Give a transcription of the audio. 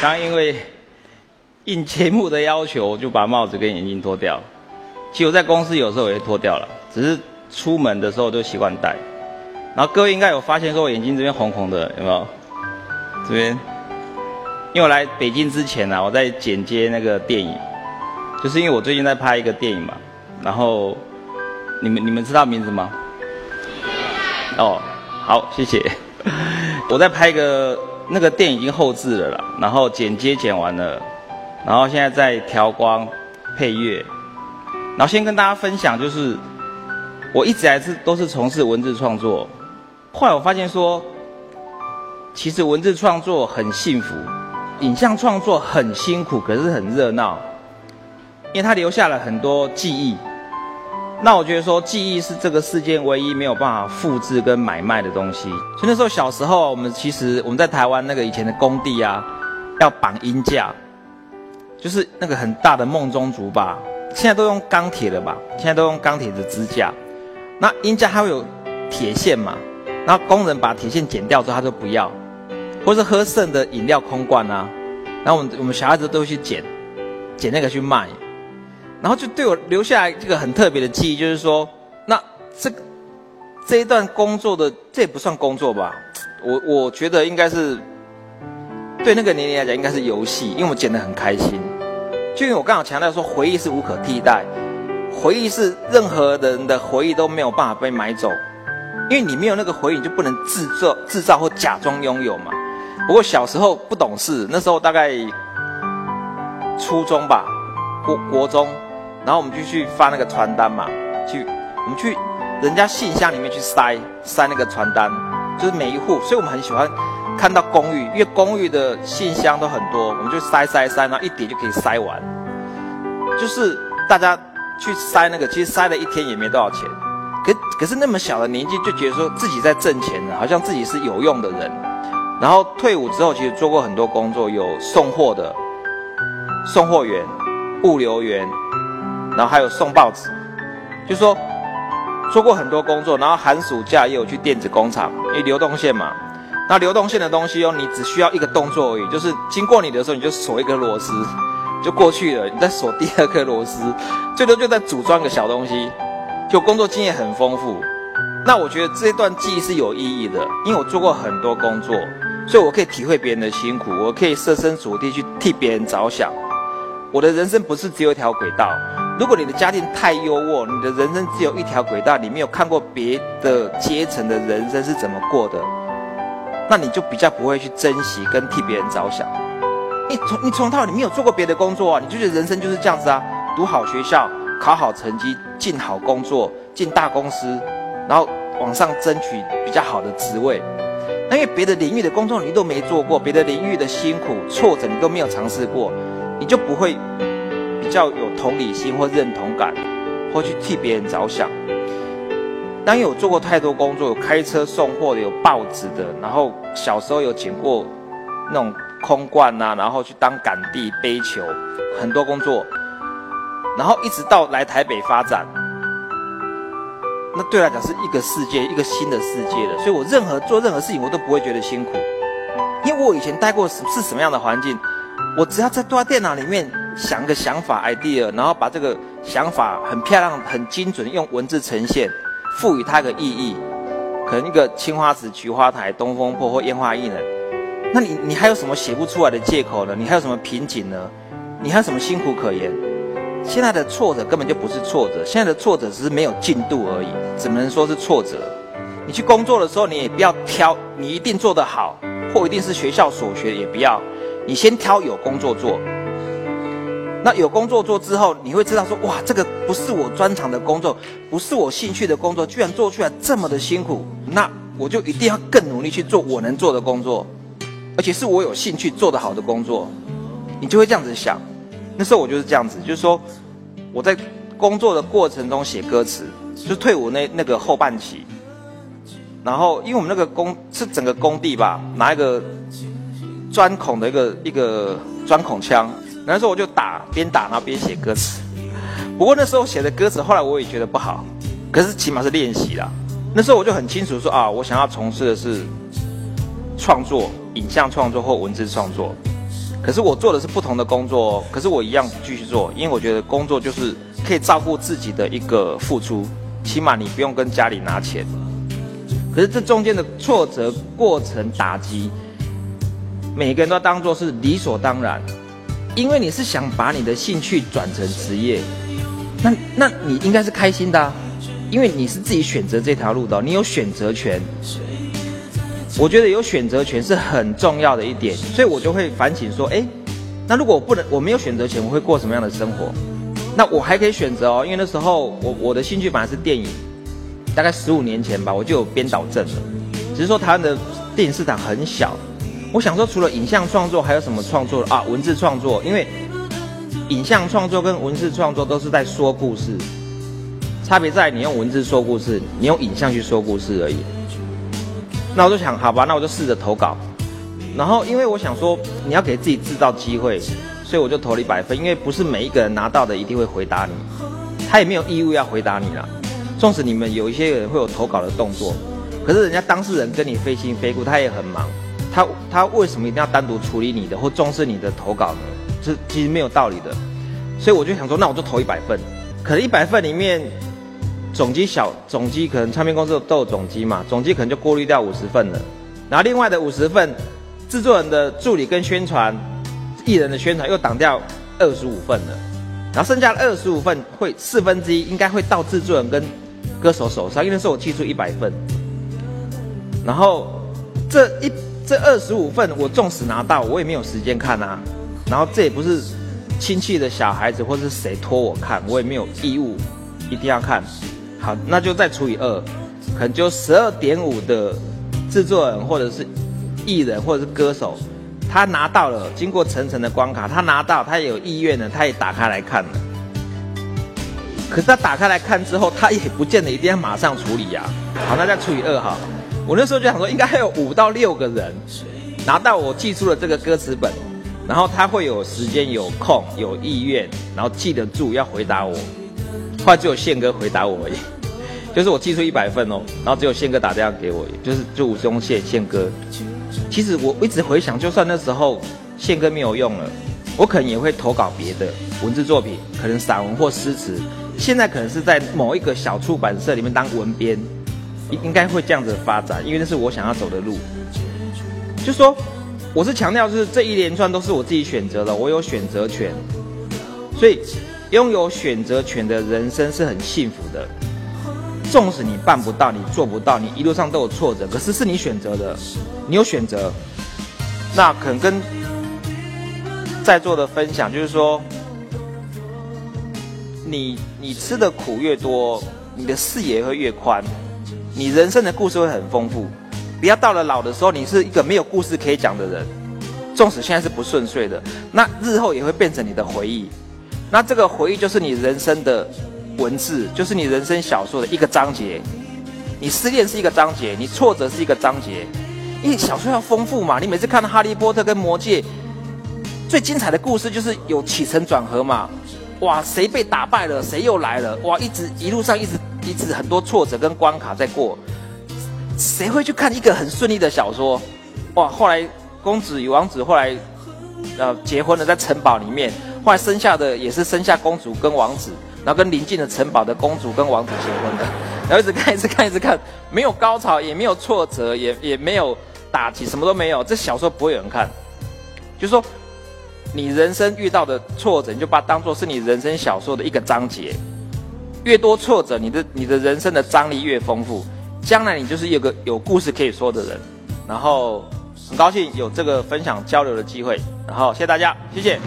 刚因为应节目的要求，就把帽子跟眼镜脱掉。其实我在公司有时候也会脱掉了，只是出门的时候就习惯戴。然后各位应该有发现，说我眼睛这边红红的，有没有？这边，因为我来北京之前呢，我在剪接那个电影，就是因为我最近在拍一个电影嘛。然后，你们你们知道名字吗？哦，好，谢谢。我在拍一个那个电已经后置了啦，然后剪接剪完了，然后现在在调光、配乐。然后先跟大家分享，就是我一直还是都是从事文字创作。后来我发现说，其实文字创作很幸福，影像创作很辛苦，可是很热闹，因为它留下了很多记忆。那我觉得说，记忆是这个世界唯一没有办法复制跟买卖的东西。所以那时候小时候，我们其实我们在台湾那个以前的工地啊，要绑鹰架，就是那个很大的梦中竹吧。现在都用钢铁的吧？现在都用钢铁的支架。那鹰架它会有铁线嘛？然后工人把铁线剪掉之后，他就不要，或是喝剩的饮料空罐啊。然后我们我们小孩子都会去捡，捡那个去卖。然后就对我留下来这个很特别的记忆，就是说，那这这一段工作的这也不算工作吧？我我觉得应该是对那个年龄来讲应该是游戏，因为我剪得很开心。就因为我刚好强调说，回忆是无可替代，回忆是任何人的回忆都没有办法被买走，因为你没有那个回忆，你就不能制造制造或假装拥有嘛。不过小时候不懂事，那时候大概初中吧，国国中，然后我们就去发那个传单嘛，去我们去人家信箱里面去塞塞那个传单，就是每一户，所以我们很喜欢。看到公寓，因为公寓的信箱都很多，我们就塞塞塞，然后一叠就可以塞完。就是大家去塞那个，其实塞了一天也没多少钱。可可是那么小的年纪就觉得说自己在挣钱呢，好像自己是有用的人。然后退伍之后，其实做过很多工作，有送货的、送货员、物流员，然后还有送报纸，就说做过很多工作。然后寒暑假也有去电子工厂，因为流动线嘛。那流动线的东西哦，你只需要一个动作而已，就是经过你的时候，你就锁一个螺丝，就过去了。你再锁第二颗螺丝，最多就在组装个小东西。就工作经验很丰富，那我觉得这段记忆是有意义的，因为我做过很多工作，所以我可以体会别人的辛苦，我可以设身处地去替别人着想。我的人生不是只有一条轨道。如果你的家庭太优渥，你的人生只有一条轨道，你没有看过别的阶层的人生是怎么过的。那你就比较不会去珍惜跟替别人着想。你从你从头你没有做过别的工作啊，你就觉得人生就是这样子啊，读好学校，考好成绩，进好工作，进大公司，然后往上争取比较好的职位。那因为别的领域的工作你都没做过，别的领域的辛苦挫折你都没有尝试过，你就不会较有同理心或认同感，或去替别人着想。当有做过太多工作，有开车送货的，有报纸的，然后小时候有捡过那种空罐呐，然后去当杆地背球，很多工作，然后一直到来台北发展，那对来讲是一个世界，一个新的世界的，所以我任何做任何事情我都不会觉得辛苦，因为我以前待过是是什么样的环境，我只要在坐在电脑里面想个想法 idea，然后把这个想法很漂亮、很精准用文字呈现。赋予它个意义，可能一个青花瓷、菊花台、东风破或烟花易冷，那你你还有什么写不出来的借口呢？你还有什么瓶颈呢？你还有什么辛苦可言？现在的挫折根本就不是挫折，现在的挫折只是没有进度而已，怎么能说是挫折？你去工作的时候，你也不要挑，你一定做得好，或一定是学校所学，也不要，你先挑有工作做。那有工作做之后，你会知道说，哇，这个不是我专长的工作，不是我兴趣的工作，居然做出来这么的辛苦，那我就一定要更努力去做我能做的工作，而且是我有兴趣做得好的工作，你就会这样子想。那时候我就是这样子，就是说我在工作的过程中写歌词，就退伍那那个后半期，然后因为我们那个工是整个工地吧，拿一个钻孔的一个一个钻孔枪。那时候我就打边打然后边写歌词，不过那时候写的歌词后来我也觉得不好，可是起码是练习啦。那时候我就很清楚说啊，我想要从事的是创作、影像创作或文字创作。可是我做的是不同的工作，可是我一样继续做，因为我觉得工作就是可以照顾自己的一个付出，起码你不用跟家里拿钱。可是这中间的挫折过程打击，每个人都当做是理所当然，因为你是想把你的兴趣转成职业，那那你应该是开心的，因为你是自己选择这条路的，你有选择权。我觉得有选择权是很重要的一点，所以我就会反省说，哎，那如果我不能，我没有选择权，我会过什么样的生活？那我还可以选择哦，因为那时候我我的兴趣本来是电影，大概十五年前吧，我就有编导证了。只是说台湾的电影市场很小，我想说除了影像创作，还有什么创作啊？文字创作，因为影像创作跟文字创作都是在说故事，差别在你用文字说故事，你用影像去说故事而已。那我就想，好吧，那我就试着投稿。然后，因为我想说，你要给自己制造机会，所以我就投了一百分。因为不是每一个人拿到的一定会回答你，他也没有义务要回答你啦。纵使你们有一些人会有投稿的动作，可是人家当事人跟你非亲非故，他也很忙。他他为什么一定要单独处理你的或重视你的投稿呢？这其实没有道理的。所以我就想说，那我就投一百份。可能一百份里面。总机小总机可能唱片公司都有总机嘛，总机可能就过滤掉五十份了，然后另外的五十份，制作人的助理跟宣传，艺人的宣传又挡掉二十五份了，然后剩下的二十五份会四分之一应该会到制作人跟歌手手上，因为是我寄出一百份，然后这一这二十五份我纵使拿到，我也没有时间看啊，然后这也不是亲戚的小孩子或是谁托我看，我也没有义务一定要看。好，那就再除以二，可能就十二点五的制作人或者是艺人或者是歌手，他拿到了，经过层层的关卡，他拿到，他也有意愿呢，他也打开来看了。可是他打开来看之后，他也不见得一定要马上处理呀。好，那再除以二哈，我那时候就想说，应该还有五到六个人拿到我寄出的这个歌词本，然后他会有时间、有空、有意愿，然后记得住要回答我。后来只有宪哥回答我而已，就是我寄出一百份哦，然后只有宪哥打电话给我，就是就吴宗宪宪哥。其实我一直回想，就算那时候宪哥没有用了，我可能也会投稿别的文字作品，可能散文或诗词。现在可能是在某一个小出版社里面当文编，应应该会这样子发展，因为那是我想要走的路。就说我是强调，就是这一连串都是我自己选择的，我有选择权，所以。拥有选择权的人生是很幸福的，纵使你办不到，你做不到，你一路上都有挫折，可是是你选择的，你有选择。那可能跟在座的分享就是说，你你吃的苦越多，你的视野会越宽，你人生的故事会很丰富。不要到了老的时候，你是一个没有故事可以讲的人，纵使现在是不顺遂的，那日后也会变成你的回忆。那这个回忆就是你人生的文字，就是你人生小说的一个章节。你失恋是一个章节，你挫折是一个章节。因为小说要丰富嘛，你每次看到《哈利波特》跟《魔戒》，最精彩的故事就是有起承转合嘛。哇，谁被打败了，谁又来了？哇，一直一路上一直一次很多挫折跟关卡在过。谁会去看一个很顺利的小说？哇，后来公子与王子后来呃结婚了，在城堡里面。后来生下的也是生下公主跟王子，然后跟邻近的城堡的公主跟王子结婚的，然后一直看一直看一直看，没有高潮，也没有挫折，也也没有打击，什么都没有。这小说不会有人看，就是说，你人生遇到的挫折，你就把它当做是你人生小说的一个章节。越多挫折，你的你的人生的张力越丰富，将来你就是有个有故事可以说的人。然后很高兴有这个分享交流的机会，然后谢谢大家，谢谢。